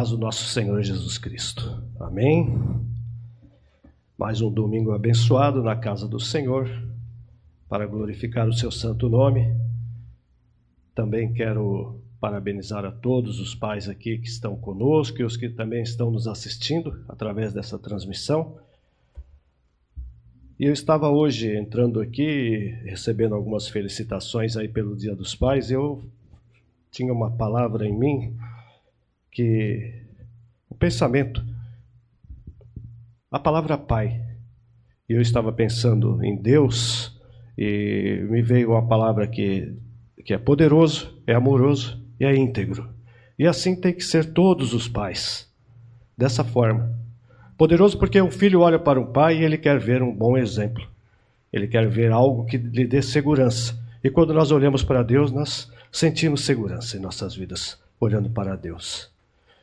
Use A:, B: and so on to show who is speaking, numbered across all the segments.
A: paz do nosso Senhor Jesus Cristo. Amém. Mais um domingo abençoado na casa do Senhor, para glorificar o seu santo nome. Também quero parabenizar a todos os pais aqui que estão conosco e os que também estão nos assistindo através dessa transmissão. E eu estava hoje entrando aqui, recebendo algumas felicitações aí pelo Dia dos Pais, eu tinha uma palavra em mim que o pensamento, a palavra pai, e eu estava pensando em Deus e me veio uma palavra que, que é poderoso, é amoroso e é íntegro. E assim tem que ser todos os pais, dessa forma. Poderoso porque um filho olha para um pai e ele quer ver um bom exemplo. Ele quer ver algo que lhe dê segurança. E quando nós olhamos para Deus, nós sentimos segurança em nossas vidas, olhando para Deus.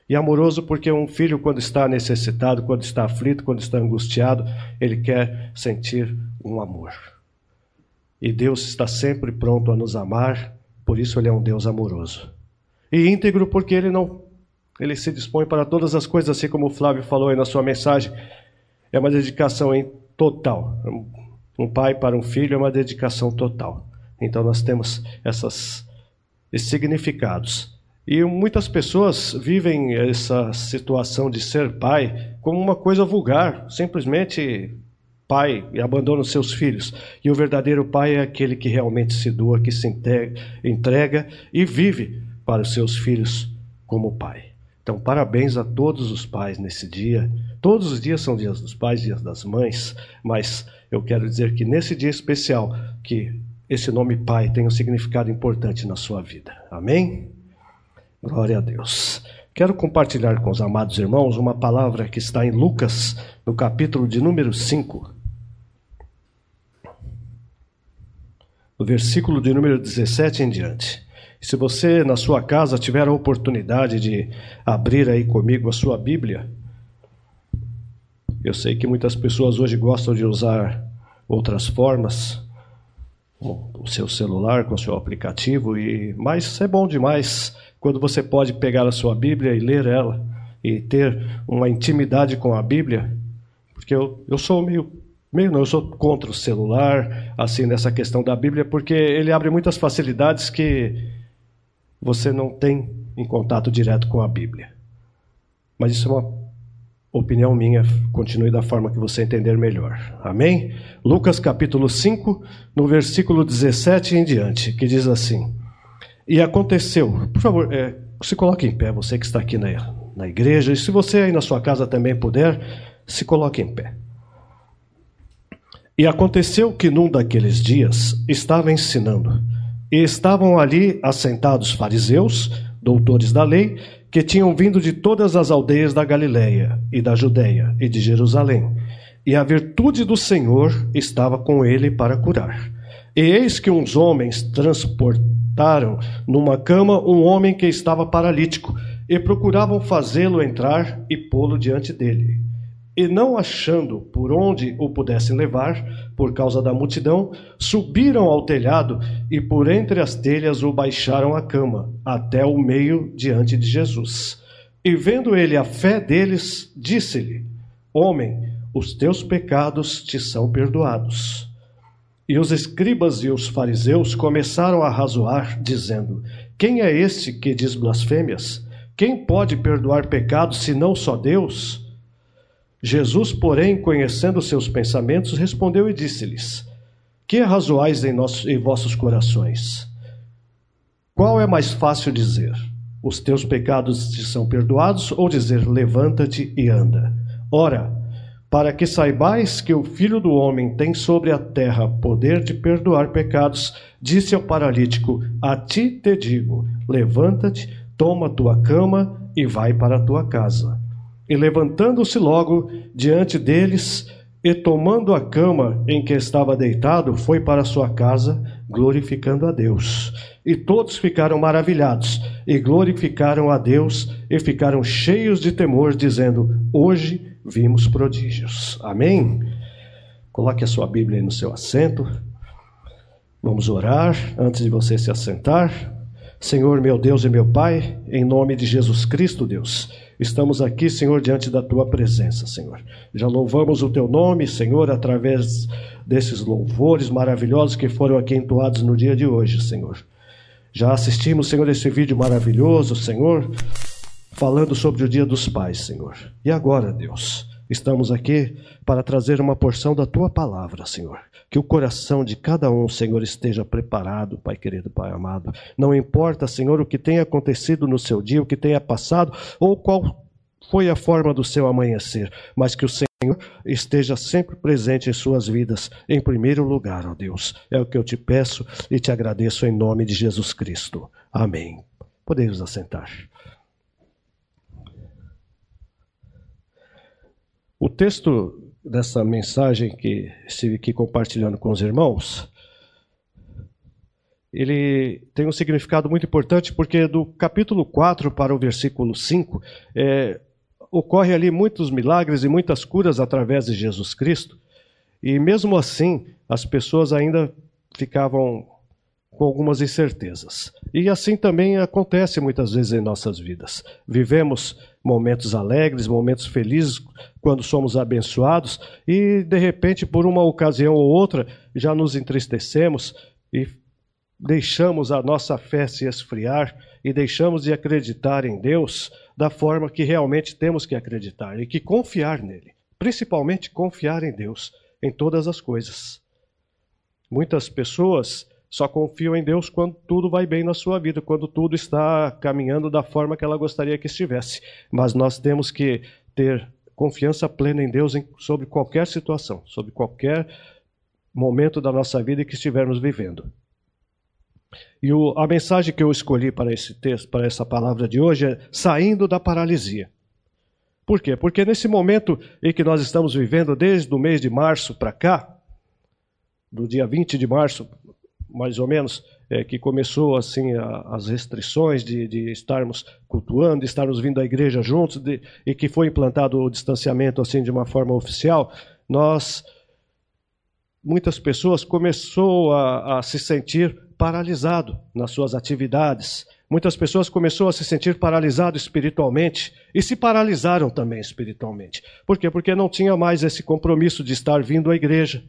A: E amoroso porque um filho, quando está necessitado, quando está aflito, quando está angustiado, ele quer sentir um amor. E Deus está sempre pronto a nos amar, por isso ele é um Deus amoroso. E íntegro porque ele não ele se dispõe para todas as coisas, assim como o Flávio falou aí na sua mensagem. É uma dedicação em total. Um pai para um filho é uma dedicação total. Então nós temos essas, esses significados. E muitas pessoas vivem essa situação de ser pai como uma coisa vulgar, simplesmente pai e abandona os seus filhos. E o verdadeiro pai é aquele que realmente se doa, que se entrega e vive para os seus filhos como pai. Então, parabéns a todos os pais nesse dia. Todos os dias são dias dos pais, dias das mães, mas eu quero dizer que nesse dia especial, que esse nome pai tem um significado importante na sua vida. Amém? Glória a Deus. Quero compartilhar com os amados irmãos uma palavra que está em Lucas, no capítulo de número 5. No versículo de número 17 em diante. Se você na sua casa tiver a oportunidade de abrir aí comigo a sua Bíblia, eu sei que muitas pessoas hoje gostam de usar outras formas, o seu celular com o seu aplicativo e mas é bom demais quando você pode pegar a sua Bíblia e ler ela e ter uma intimidade com a Bíblia, porque eu, eu sou meio meio não, eu sou contra o celular, assim nessa questão da Bíblia, porque ele abre muitas facilidades que você não tem em contato direto com a Bíblia. Mas isso é uma opinião minha, continue da forma que você entender melhor. Amém? Lucas capítulo 5, no versículo 17 em diante, que diz assim: E aconteceu, por favor, é, se coloque em pé, você que está aqui na, na igreja, e se você aí na sua casa também puder, se coloque em pé. E aconteceu que num daqueles dias estava ensinando e estavam ali assentados fariseus, doutores da lei, que tinham vindo de todas as aldeias da Galiléia e da Judéia e de Jerusalém. E a virtude do Senhor estava com ele para curar. E eis que uns homens transportaram numa cama um homem que estava paralítico e procuravam fazê-lo entrar e pô-lo diante dele. E não achando por onde o pudessem levar, por causa da multidão, subiram ao telhado e por entre as telhas o baixaram à cama, até o meio diante de Jesus. E vendo ele a fé deles, disse-lhe: Homem, os teus pecados te são perdoados. E os escribas e os fariseus começaram a razoar, dizendo: Quem é este que diz blasfêmias? Quem pode perdoar pecados senão só Deus? Jesus, porém, conhecendo seus pensamentos, respondeu e disse-lhes: Que razoais em, nossos, em vossos corações? Qual é mais fácil dizer: Os teus pecados te são perdoados, ou dizer: Levanta-te e anda? Ora, para que saibais que o Filho do Homem tem sobre a terra poder de perdoar pecados, disse ao paralítico: A ti te digo: Levanta-te, toma tua cama e vai para a tua casa. E levantando-se logo diante deles, e tomando a cama em que estava deitado, foi para sua casa, glorificando a Deus. E todos ficaram maravilhados, e glorificaram a Deus, e ficaram cheios de temor, dizendo: Hoje vimos prodígios. Amém? Coloque a sua Bíblia aí no seu assento. Vamos orar antes de você se assentar. Senhor, meu Deus e meu Pai, em nome de Jesus Cristo, Deus, estamos aqui, Senhor, diante da tua presença, Senhor. Já louvamos o teu nome, Senhor, através desses louvores maravilhosos que foram aqui entoados no dia de hoje, Senhor. Já assistimos, Senhor, esse vídeo maravilhoso, Senhor, falando sobre o Dia dos Pais, Senhor. E agora, Deus, estamos aqui para trazer uma porção da tua palavra, Senhor. Que o coração de cada um, Senhor, esteja preparado, Pai querido, Pai amado. Não importa, Senhor, o que tenha acontecido no seu dia, o que tenha passado, ou qual foi a forma do seu amanhecer, mas que o Senhor esteja sempre presente em suas vidas, em primeiro lugar, ó Deus. É o que eu te peço e te agradeço em nome de Jesus Cristo. Amém. Podemos assentar. O texto dessa mensagem que estive aqui compartilhando com os irmãos, ele tem um significado muito importante porque do capítulo 4 para o versículo 5 é, ocorre ali muitos milagres e muitas curas através de Jesus Cristo, e mesmo assim as pessoas ainda ficavam com algumas incertezas. E assim também acontece muitas vezes em nossas vidas. Vivemos momentos alegres, momentos felizes quando somos abençoados e de repente por uma ocasião ou outra já nos entristecemos e deixamos a nossa fé se esfriar e deixamos de acreditar em Deus da forma que realmente temos que acreditar e que confiar nele, principalmente confiar em Deus em todas as coisas. Muitas pessoas só confiam em Deus quando tudo vai bem na sua vida, quando tudo está caminhando da forma que ela gostaria que estivesse. Mas nós temos que ter confiança plena em Deus em, sobre qualquer situação, sobre qualquer momento da nossa vida que estivermos vivendo. E o, a mensagem que eu escolhi para esse texto, para essa palavra de hoje é saindo da paralisia. Por quê? Porque nesse momento em que nós estamos vivendo, desde o mês de março para cá, do dia 20 de março mais ou menos, é, que começou assim a, as restrições de, de, estarmos cultuando, de estarmos vindo à igreja juntos, de, e que foi implantado o distanciamento assim de uma forma oficial, nós muitas pessoas começou a, a se sentir paralisado nas suas atividades. Muitas pessoas começaram a se sentir paralisado espiritualmente e se paralisaram também espiritualmente. Por quê? Porque não tinha mais esse compromisso de estar vindo à igreja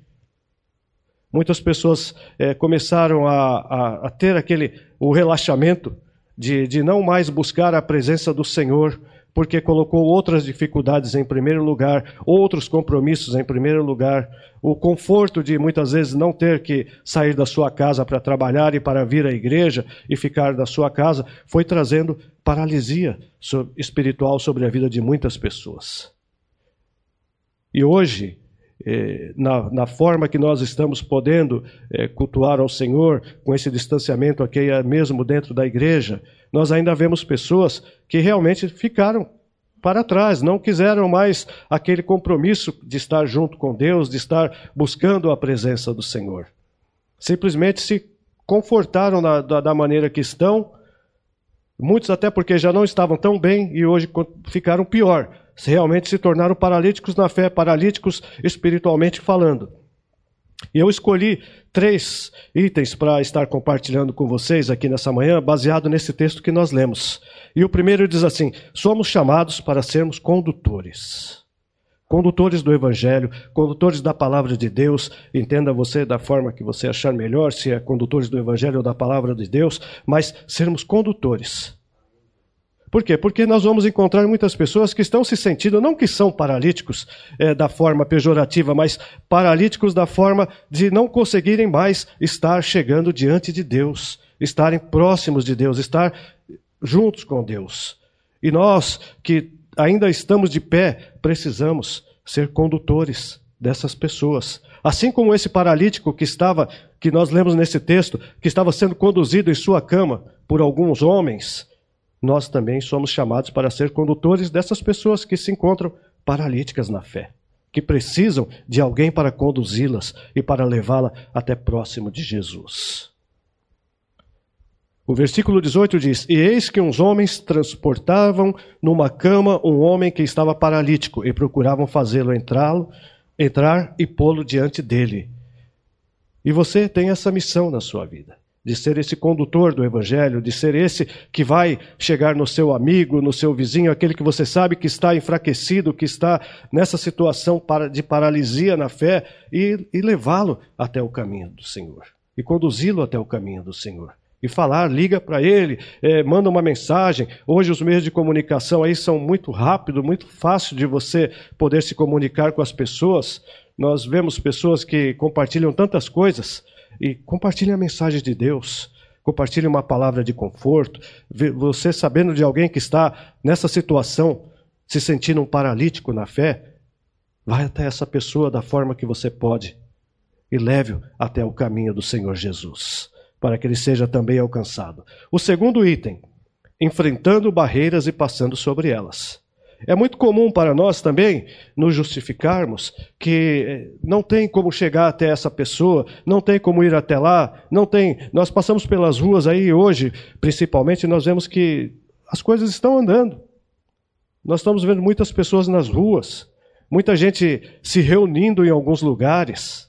A: Muitas pessoas é, começaram a, a, a, ter aquele o relaxamento de, de não mais buscar a presença do Senhor, porque colocou outras dificuldades em primeiro lugar, outros compromissos em primeiro lugar, o conforto de muitas vezes não ter que sair da sua casa para trabalhar e para vir à igreja e ficar da sua casa, foi trazendo paralisia espiritual sobre a vida de muitas pessoas. E hoje, é, na, na, forma que nós estamos podendo é, cultuar ao Senhor, com esse distanciamento aqui mesmo dentro da igreja, nós ainda vemos pessoas que realmente ficaram para trás, não quiseram mais aquele compromisso de estar junto com Deus, de estar buscando a presença do Senhor. Simplesmente se confortaram da, da, da maneira que estão, muitos até porque já não estavam tão bem e hoje ficaram pior realmente se tornaram paralíticos na fé, paralíticos espiritualmente falando. E eu escolhi três itens para estar compartilhando com vocês aqui nessa manhã, baseado nesse texto que nós lemos. E o primeiro diz assim: somos chamados para sermos condutores. Condutores do Evangelho, condutores da palavra de Deus, entenda você da forma que você achar melhor, se é condutores do Evangelho ou da palavra de Deus, mas sermos condutores. Por quê? Porque nós vamos encontrar muitas pessoas que estão se sentindo, não que são paralíticos é, da forma pejorativa, mas paralíticos da forma de não conseguirem mais estar chegando diante de Deus, estarem próximos de Deus, estar juntos com Deus. E nós que ainda estamos de pé, precisamos ser condutores dessas pessoas. Assim como esse paralítico que estava, que nós lemos nesse texto, que estava sendo conduzido em sua cama por alguns homens, nós também somos chamados para ser condutores dessas pessoas que se encontram paralíticas na fé, que precisam de alguém para conduzi-las e para levá-la até próximo de Jesus. O versículo 18 diz: E eis que uns homens transportavam numa cama um homem que estava paralítico e procuravam fazê-lo entrá-lo, entrar e pô-lo diante dele. E você tem essa missão na sua vida de ser esse condutor do Evangelho, de ser esse que vai chegar no seu amigo, no seu vizinho, aquele que você sabe que está enfraquecido, que está nessa situação de paralisia na fé, e, e levá-lo até o caminho do Senhor, e conduzi-lo até o caminho do Senhor. E falar, liga para ele, é, manda uma mensagem. Hoje os meios de comunicação aí são muito rápidos, muito fácil de você poder se comunicar com as pessoas. Nós vemos pessoas que compartilham tantas coisas e compartilhem a mensagem de Deus. Compartilhe uma palavra de conforto. Você sabendo de alguém que está nessa situação, se sentindo um paralítico na fé, vai até essa pessoa da forma que você pode e leve-o até o caminho do Senhor Jesus, para que ele seja também alcançado. O segundo item, enfrentando barreiras e passando sobre elas. É muito comum para nós também nos justificarmos que eh, não tem como chegar até essa pessoa, não tem como ir até lá, não tem. Nós passamos pelas ruas aí hoje, principalmente, nós vemos que as coisas estão andando. Nós estamos vendo muitas pessoas nas ruas, muita gente se reunindo em alguns lugares.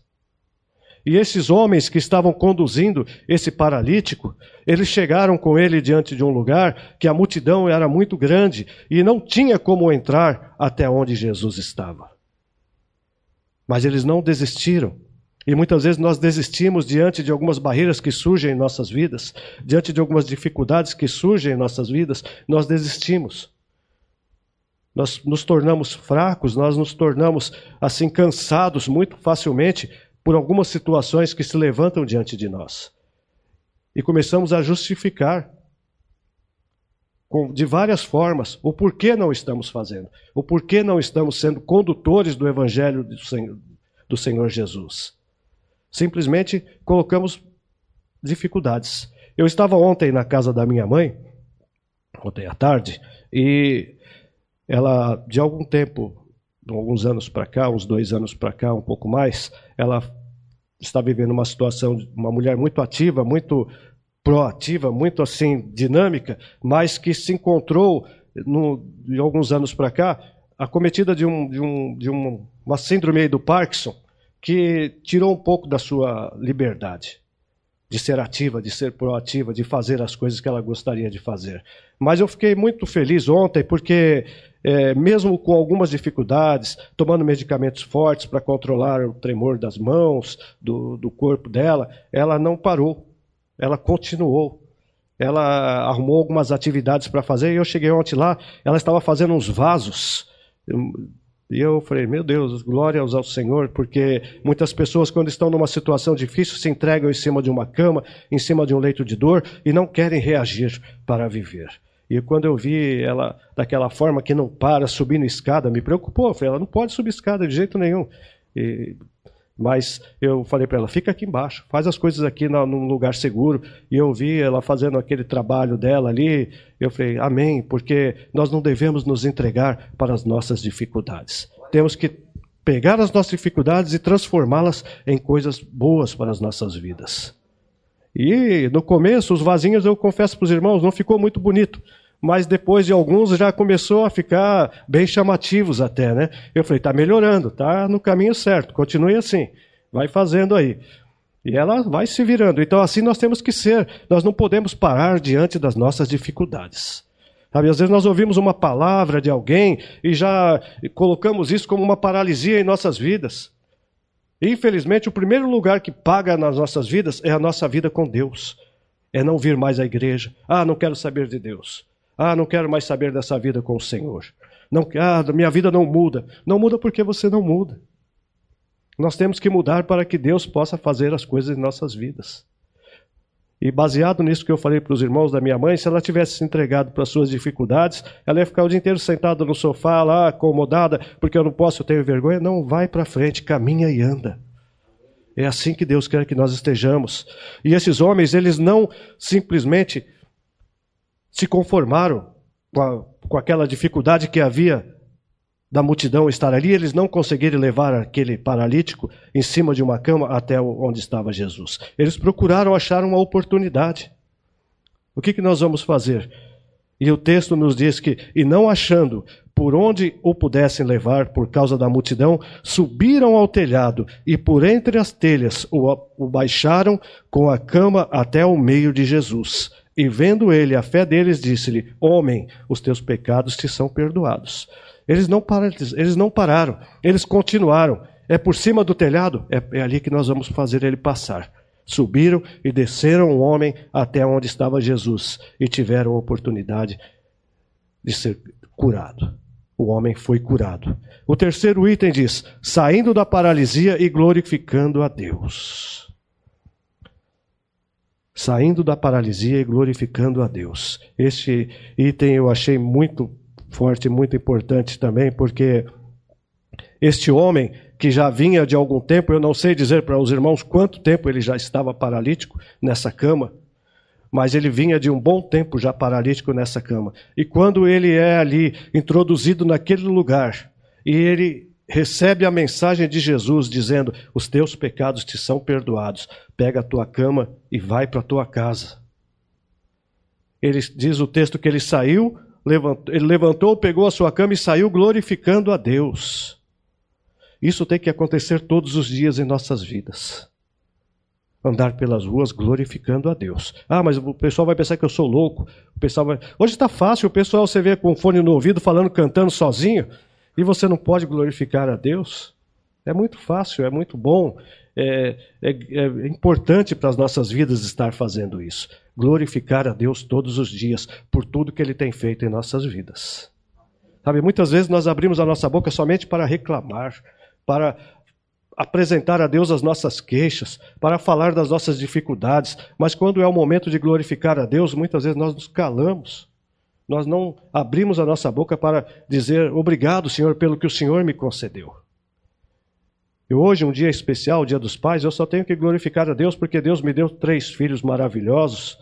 A: E esses homens que estavam conduzindo esse paralítico, eles chegaram com ele diante de um lugar que a multidão era muito grande e não tinha como entrar até onde Jesus estava. Mas eles não desistiram. E muitas vezes nós desistimos diante de algumas barreiras que surgem em nossas vidas, diante de algumas dificuldades que surgem em nossas vidas, nós desistimos. Nós nos tornamos fracos, nós nos tornamos assim cansados muito facilmente por algumas situações que se levantam diante de nós. E começamos a justificar de várias formas o porquê não estamos fazendo, o porquê não estamos sendo condutores do Evangelho do Senhor, do Senhor Jesus. Simplesmente colocamos dificuldades. Eu estava ontem na casa da minha mãe, ontem à tarde, e ela, de algum tempo, alguns anos para cá, uns dois anos para cá, um pouco mais, ela está vivendo uma situação de uma mulher muito ativa, muito proativa, muito assim dinâmica, mas que se encontrou no, de alguns anos para cá acometida de, um, de, um, de um, uma síndrome do Parkinson que tirou um pouco da sua liberdade de ser ativa, de ser proativa, de fazer as coisas que ela gostaria de fazer. Mas eu fiquei muito feliz ontem porque é, mesmo com algumas dificuldades, tomando medicamentos fortes para controlar o tremor das mãos, do, do corpo dela, ela não parou, ela continuou. Ela arrumou algumas atividades para fazer e eu cheguei ontem lá, ela estava fazendo uns vasos. E eu falei, meu Deus, glórias ao Senhor, porque muitas pessoas, quando estão numa situação difícil, se entregam em cima de uma cama, em cima de um leito de dor e não querem reagir para viver. E quando eu vi ela daquela forma que não para subindo escada, me preocupou. Eu falei, ela não pode subir escada de jeito nenhum. E, mas eu falei para ela, fica aqui embaixo, faz as coisas aqui no, num lugar seguro. E eu vi ela fazendo aquele trabalho dela ali. Eu falei, amém, porque nós não devemos nos entregar para as nossas dificuldades. Temos que pegar as nossas dificuldades e transformá-las em coisas boas para as nossas vidas. E no começo, os vasinhos, eu confesso para os irmãos, não ficou muito bonito mas depois de alguns já começou a ficar bem chamativos até, né? Eu falei, tá melhorando, tá no caminho certo, continue assim, vai fazendo aí. E ela vai se virando. Então assim nós temos que ser, nós não podemos parar diante das nossas dificuldades. Sabe, às vezes nós ouvimos uma palavra de alguém e já colocamos isso como uma paralisia em nossas vidas. Infelizmente, o primeiro lugar que paga nas nossas vidas é a nossa vida com Deus. É não vir mais à igreja. Ah, não quero saber de Deus. Ah, não quero mais saber dessa vida com o Senhor. Não, ah, minha vida não muda. Não muda porque você não muda. Nós temos que mudar para que Deus possa fazer as coisas em nossas vidas. E baseado nisso que eu falei para os irmãos da minha mãe, se ela tivesse se entregado para as suas dificuldades, ela ia ficar o dia inteiro sentada no sofá lá, acomodada, porque eu não posso, eu tenho vergonha. Não, vai para frente, caminha e anda. É assim que Deus quer que nós estejamos. E esses homens, eles não simplesmente se conformaram com, a, com aquela dificuldade que havia da multidão estar ali, eles não conseguiram levar aquele paralítico em cima de uma cama até onde estava Jesus. Eles procuraram achar uma oportunidade. O que, que nós vamos fazer? E o texto nos diz que, e não achando por onde o pudessem levar por causa da multidão, subiram ao telhado e por entre as telhas o, o baixaram com a cama até o meio de Jesus. E vendo ele a fé deles, disse-lhe: Homem, os teus pecados te são perdoados. Eles não, pararam, eles não pararam, eles continuaram. É por cima do telhado? É, é ali que nós vamos fazer ele passar. Subiram e desceram o homem até onde estava Jesus e tiveram a oportunidade de ser curado o homem foi curado. O terceiro item diz: saindo da paralisia e glorificando a Deus. Saindo da paralisia e glorificando a Deus. Este item eu achei muito forte, muito importante também, porque este homem que já vinha de algum tempo, eu não sei dizer para os irmãos quanto tempo ele já estava paralítico nessa cama, mas ele vinha de um bom tempo já paralítico nessa cama. E quando ele é ali introduzido naquele lugar, e ele recebe a mensagem de Jesus dizendo: Os teus pecados te são perdoados, pega a tua cama e vai para a tua casa. Ele diz o texto que ele saiu, levantou, ele levantou, pegou a sua cama e saiu glorificando a Deus. Isso tem que acontecer todos os dias em nossas vidas andar pelas ruas glorificando a Deus. Ah, mas o pessoal vai pensar que eu sou louco. O pessoal vai... Hoje está fácil, o pessoal você vê com fone no ouvido falando, cantando sozinho, e você não pode glorificar a Deus. É muito fácil, é muito bom, é, é, é importante para as nossas vidas estar fazendo isso. Glorificar a Deus todos os dias por tudo que Ele tem feito em nossas vidas. Sabe, muitas vezes nós abrimos a nossa boca somente para reclamar, para apresentar a Deus as nossas queixas, para falar das nossas dificuldades, mas quando é o momento de glorificar a Deus, muitas vezes nós nos calamos. Nós não abrimos a nossa boca para dizer obrigado, Senhor, pelo que o Senhor me concedeu. E hoje, um dia especial, o dia dos pais, eu só tenho que glorificar a Deus porque Deus me deu três filhos maravilhosos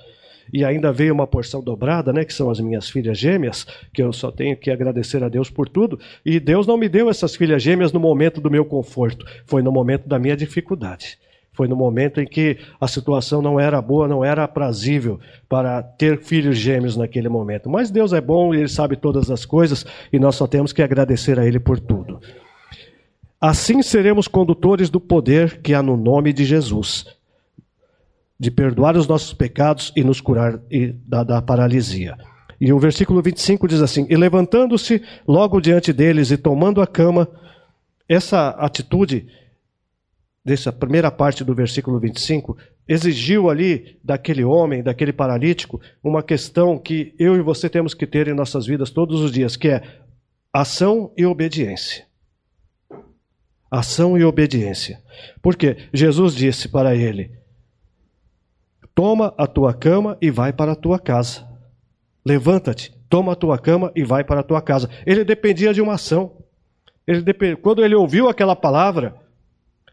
A: e ainda veio uma porção dobrada, né, que são as minhas filhas gêmeas, que eu só tenho que agradecer a Deus por tudo. E Deus não me deu essas filhas gêmeas no momento do meu conforto, foi no momento da minha dificuldade. Foi no momento em que a situação não era boa, não era aprazível para ter filhos gêmeos naquele momento. Mas Deus é bom e Ele sabe todas as coisas e nós só temos que agradecer a Ele por tudo. Assim seremos condutores do poder que há no nome de Jesus de perdoar os nossos pecados e nos curar da, da paralisia. E o versículo 25 diz assim: E levantando-se logo diante deles e tomando a cama, essa atitude, dessa primeira parte do versículo 25, exigiu ali daquele homem, daquele paralítico, uma questão que eu e você temos que ter em nossas vidas todos os dias, que é ação e obediência. Ação e obediência. Porque Jesus disse para ele: Toma a tua cama e vai para a tua casa. Levanta-te, toma a tua cama e vai para a tua casa. Ele dependia de uma ação. Ele depend... Quando ele ouviu aquela palavra,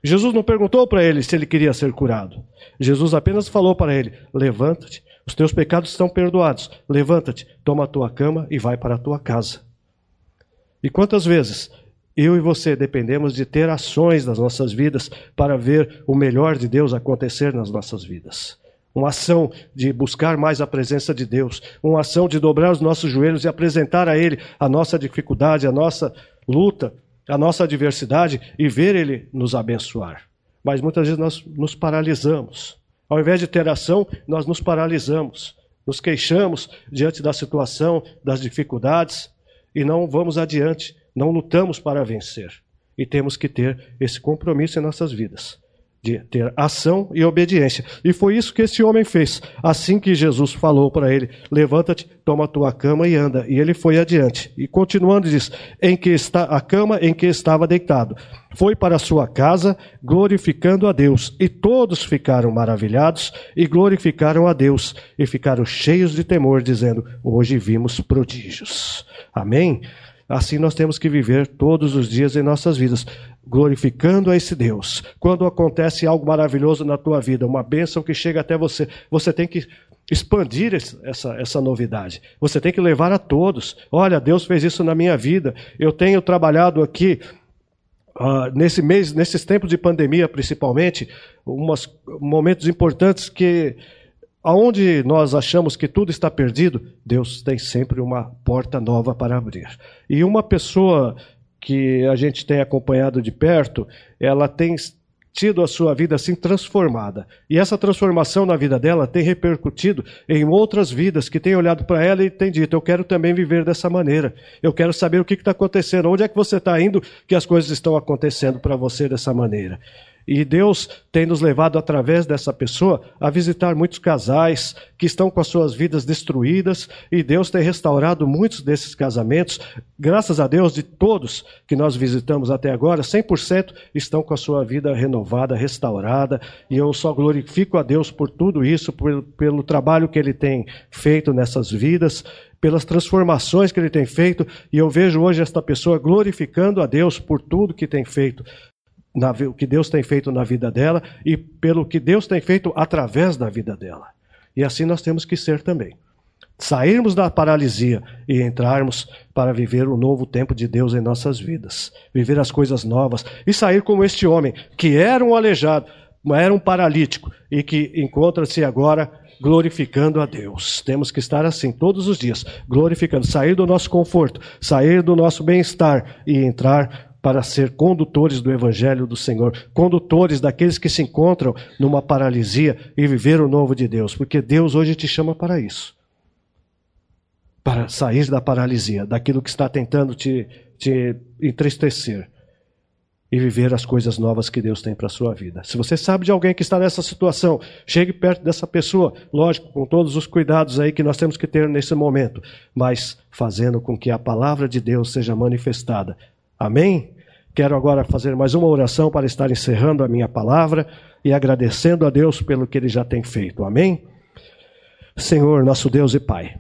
A: Jesus não perguntou para ele se ele queria ser curado. Jesus apenas falou para ele: Levanta-te, os teus pecados estão perdoados. Levanta-te, toma a tua cama e vai para a tua casa. E quantas vezes eu e você dependemos de ter ações nas nossas vidas para ver o melhor de Deus acontecer nas nossas vidas? uma ação de buscar mais a presença de Deus, uma ação de dobrar os nossos joelhos e apresentar a Ele a nossa dificuldade, a nossa luta, a nossa adversidade e ver Ele nos abençoar. Mas muitas vezes nós nos paralisamos. Ao invés de ter ação, nós nos paralisamos, nos queixamos diante da situação, das dificuldades e não vamos adiante, não lutamos para vencer. E temos que ter esse compromisso em nossas vidas de ter ação e obediência. E foi isso que esse homem fez. Assim que Jesus falou para ele: Levanta-te, toma a tua cama e anda. E ele foi adiante. E continuando diz: Em que está a cama em que estava deitado. Foi para sua casa, glorificando a Deus. E todos ficaram maravilhados e glorificaram a Deus. E ficaram cheios de temor, dizendo: Hoje vimos prodígios. Amém? Assim nós temos que viver todos os dias em nossas vidas glorificando a esse Deus. Quando acontece algo maravilhoso na tua vida, uma bênção que chega até você, você tem que expandir essa, essa novidade. Você tem que levar a todos. Olha, Deus fez isso na minha vida. Eu tenho trabalhado aqui. Uh, nesse mês, nesses tempos de pandemia, principalmente, umas momentos importantes que aonde nós achamos que tudo está perdido, Deus tem sempre uma porta nova para abrir. E uma pessoa que a gente tem acompanhado de perto, ela tem tido a sua vida assim transformada. E essa transformação na vida dela tem repercutido em outras vidas que têm olhado para ela e têm dito: Eu quero também viver dessa maneira. Eu quero saber o que está acontecendo. Onde é que você está indo que as coisas estão acontecendo para você dessa maneira? E Deus tem nos levado, através dessa pessoa, a visitar muitos casais que estão com as suas vidas destruídas, e Deus tem restaurado muitos desses casamentos. Graças a Deus, de todos que nós visitamos até agora, 100% estão com a sua vida renovada, restaurada, e eu só glorifico a Deus por tudo isso, por, pelo trabalho que Ele tem feito nessas vidas, pelas transformações que ele tem feito, e eu vejo hoje esta pessoa glorificando a Deus por tudo que tem feito na, o que Deus tem feito na vida dela e pelo que Deus tem feito através da vida dela. E assim nós temos que ser também. Sairmos da paralisia e entrarmos para viver o novo tempo de Deus em nossas vidas. Viver as coisas novas e sair como este homem, que era um aleijado, era um paralítico e que encontra-se agora glorificando a Deus. Temos que estar assim todos os dias, glorificando, sair do nosso conforto, sair do nosso bem-estar e entrar para ser condutores do Evangelho do Senhor, condutores daqueles que se encontram numa paralisia e viver o novo de Deus, porque Deus hoje te chama para isso. Para sair da paralisia, daquilo que está tentando te, te entristecer e viver as coisas novas que Deus tem para a sua vida. Se você sabe de alguém que está nessa situação, chegue perto dessa pessoa, lógico, com todos os cuidados aí que nós temos que ter nesse momento, mas fazendo com que a palavra de Deus seja manifestada. Amém? Quero agora fazer mais uma oração para estar encerrando a minha palavra e agradecendo a Deus pelo que Ele já tem feito. Amém? Senhor, nosso Deus e Pai.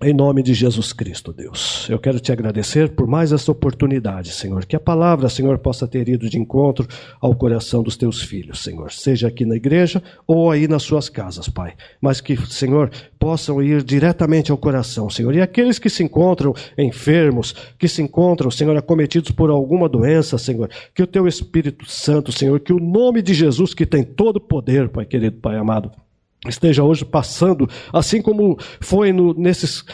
A: Em nome de Jesus Cristo, Deus, eu quero te agradecer por mais essa oportunidade, Senhor. Que a palavra, Senhor, possa ter ido de encontro ao coração dos teus filhos, Senhor. Seja aqui na igreja ou aí nas suas casas, Pai. Mas que, Senhor, possam ir diretamente ao coração, Senhor. E aqueles que se encontram enfermos, que se encontram, Senhor, acometidos por alguma doença, Senhor. Que o teu Espírito Santo, Senhor, que o nome de Jesus, que tem todo o poder, Pai querido, Pai amado esteja hoje passando, assim como foi no, nesses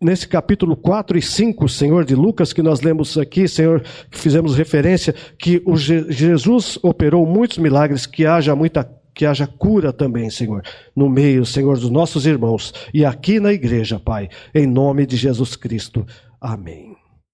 A: nesse capítulo 4 e 5, Senhor, de Lucas, que nós lemos aqui, Senhor, que fizemos referência, que o Je Jesus operou muitos milagres, que haja muita que haja cura também, Senhor, no meio, Senhor, dos nossos irmãos e aqui na igreja, Pai, em nome de Jesus Cristo. Amém.